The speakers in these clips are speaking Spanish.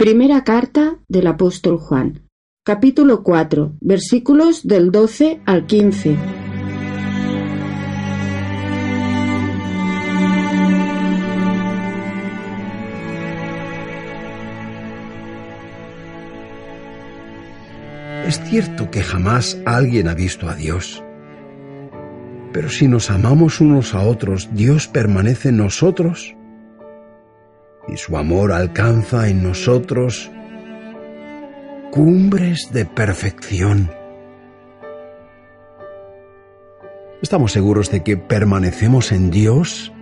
Primera carta del apóstol Juan, capítulo 4, versículos del 12 al 15. Es cierto que jamás alguien ha visto a Dios. Pero si nos amamos unos a otros, Dios permanece en nosotros y su amor alcanza en nosotros cumbres de perfección. Estamos seguros de que permanecemos en Dios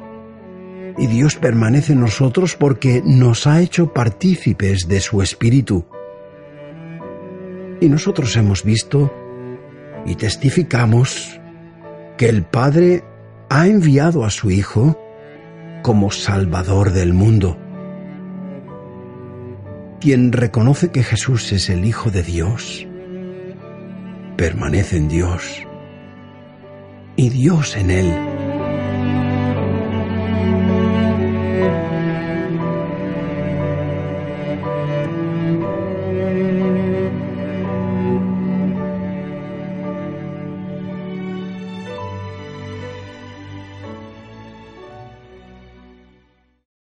y Dios permanece en nosotros porque nos ha hecho partícipes de su Espíritu. Y nosotros hemos visto y testificamos que el Padre ha enviado a su Hijo como Salvador del mundo. Quien reconoce que Jesús es el Hijo de Dios, permanece en Dios y Dios en él.